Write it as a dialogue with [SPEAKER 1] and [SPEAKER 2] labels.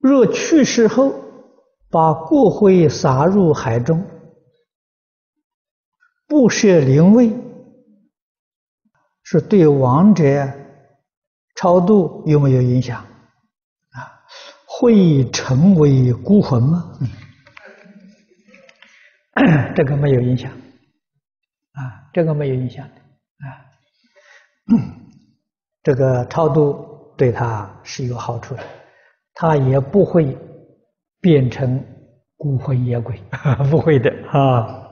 [SPEAKER 1] 若去世后把骨灰撒入海中，不设灵位，是对亡者超度有没有影响？啊，会成为孤魂吗？嗯，这个没有影响。啊，这个没有影响的啊。这个超度对他是有好处的，他也不会变成孤魂野鬼，不会的啊。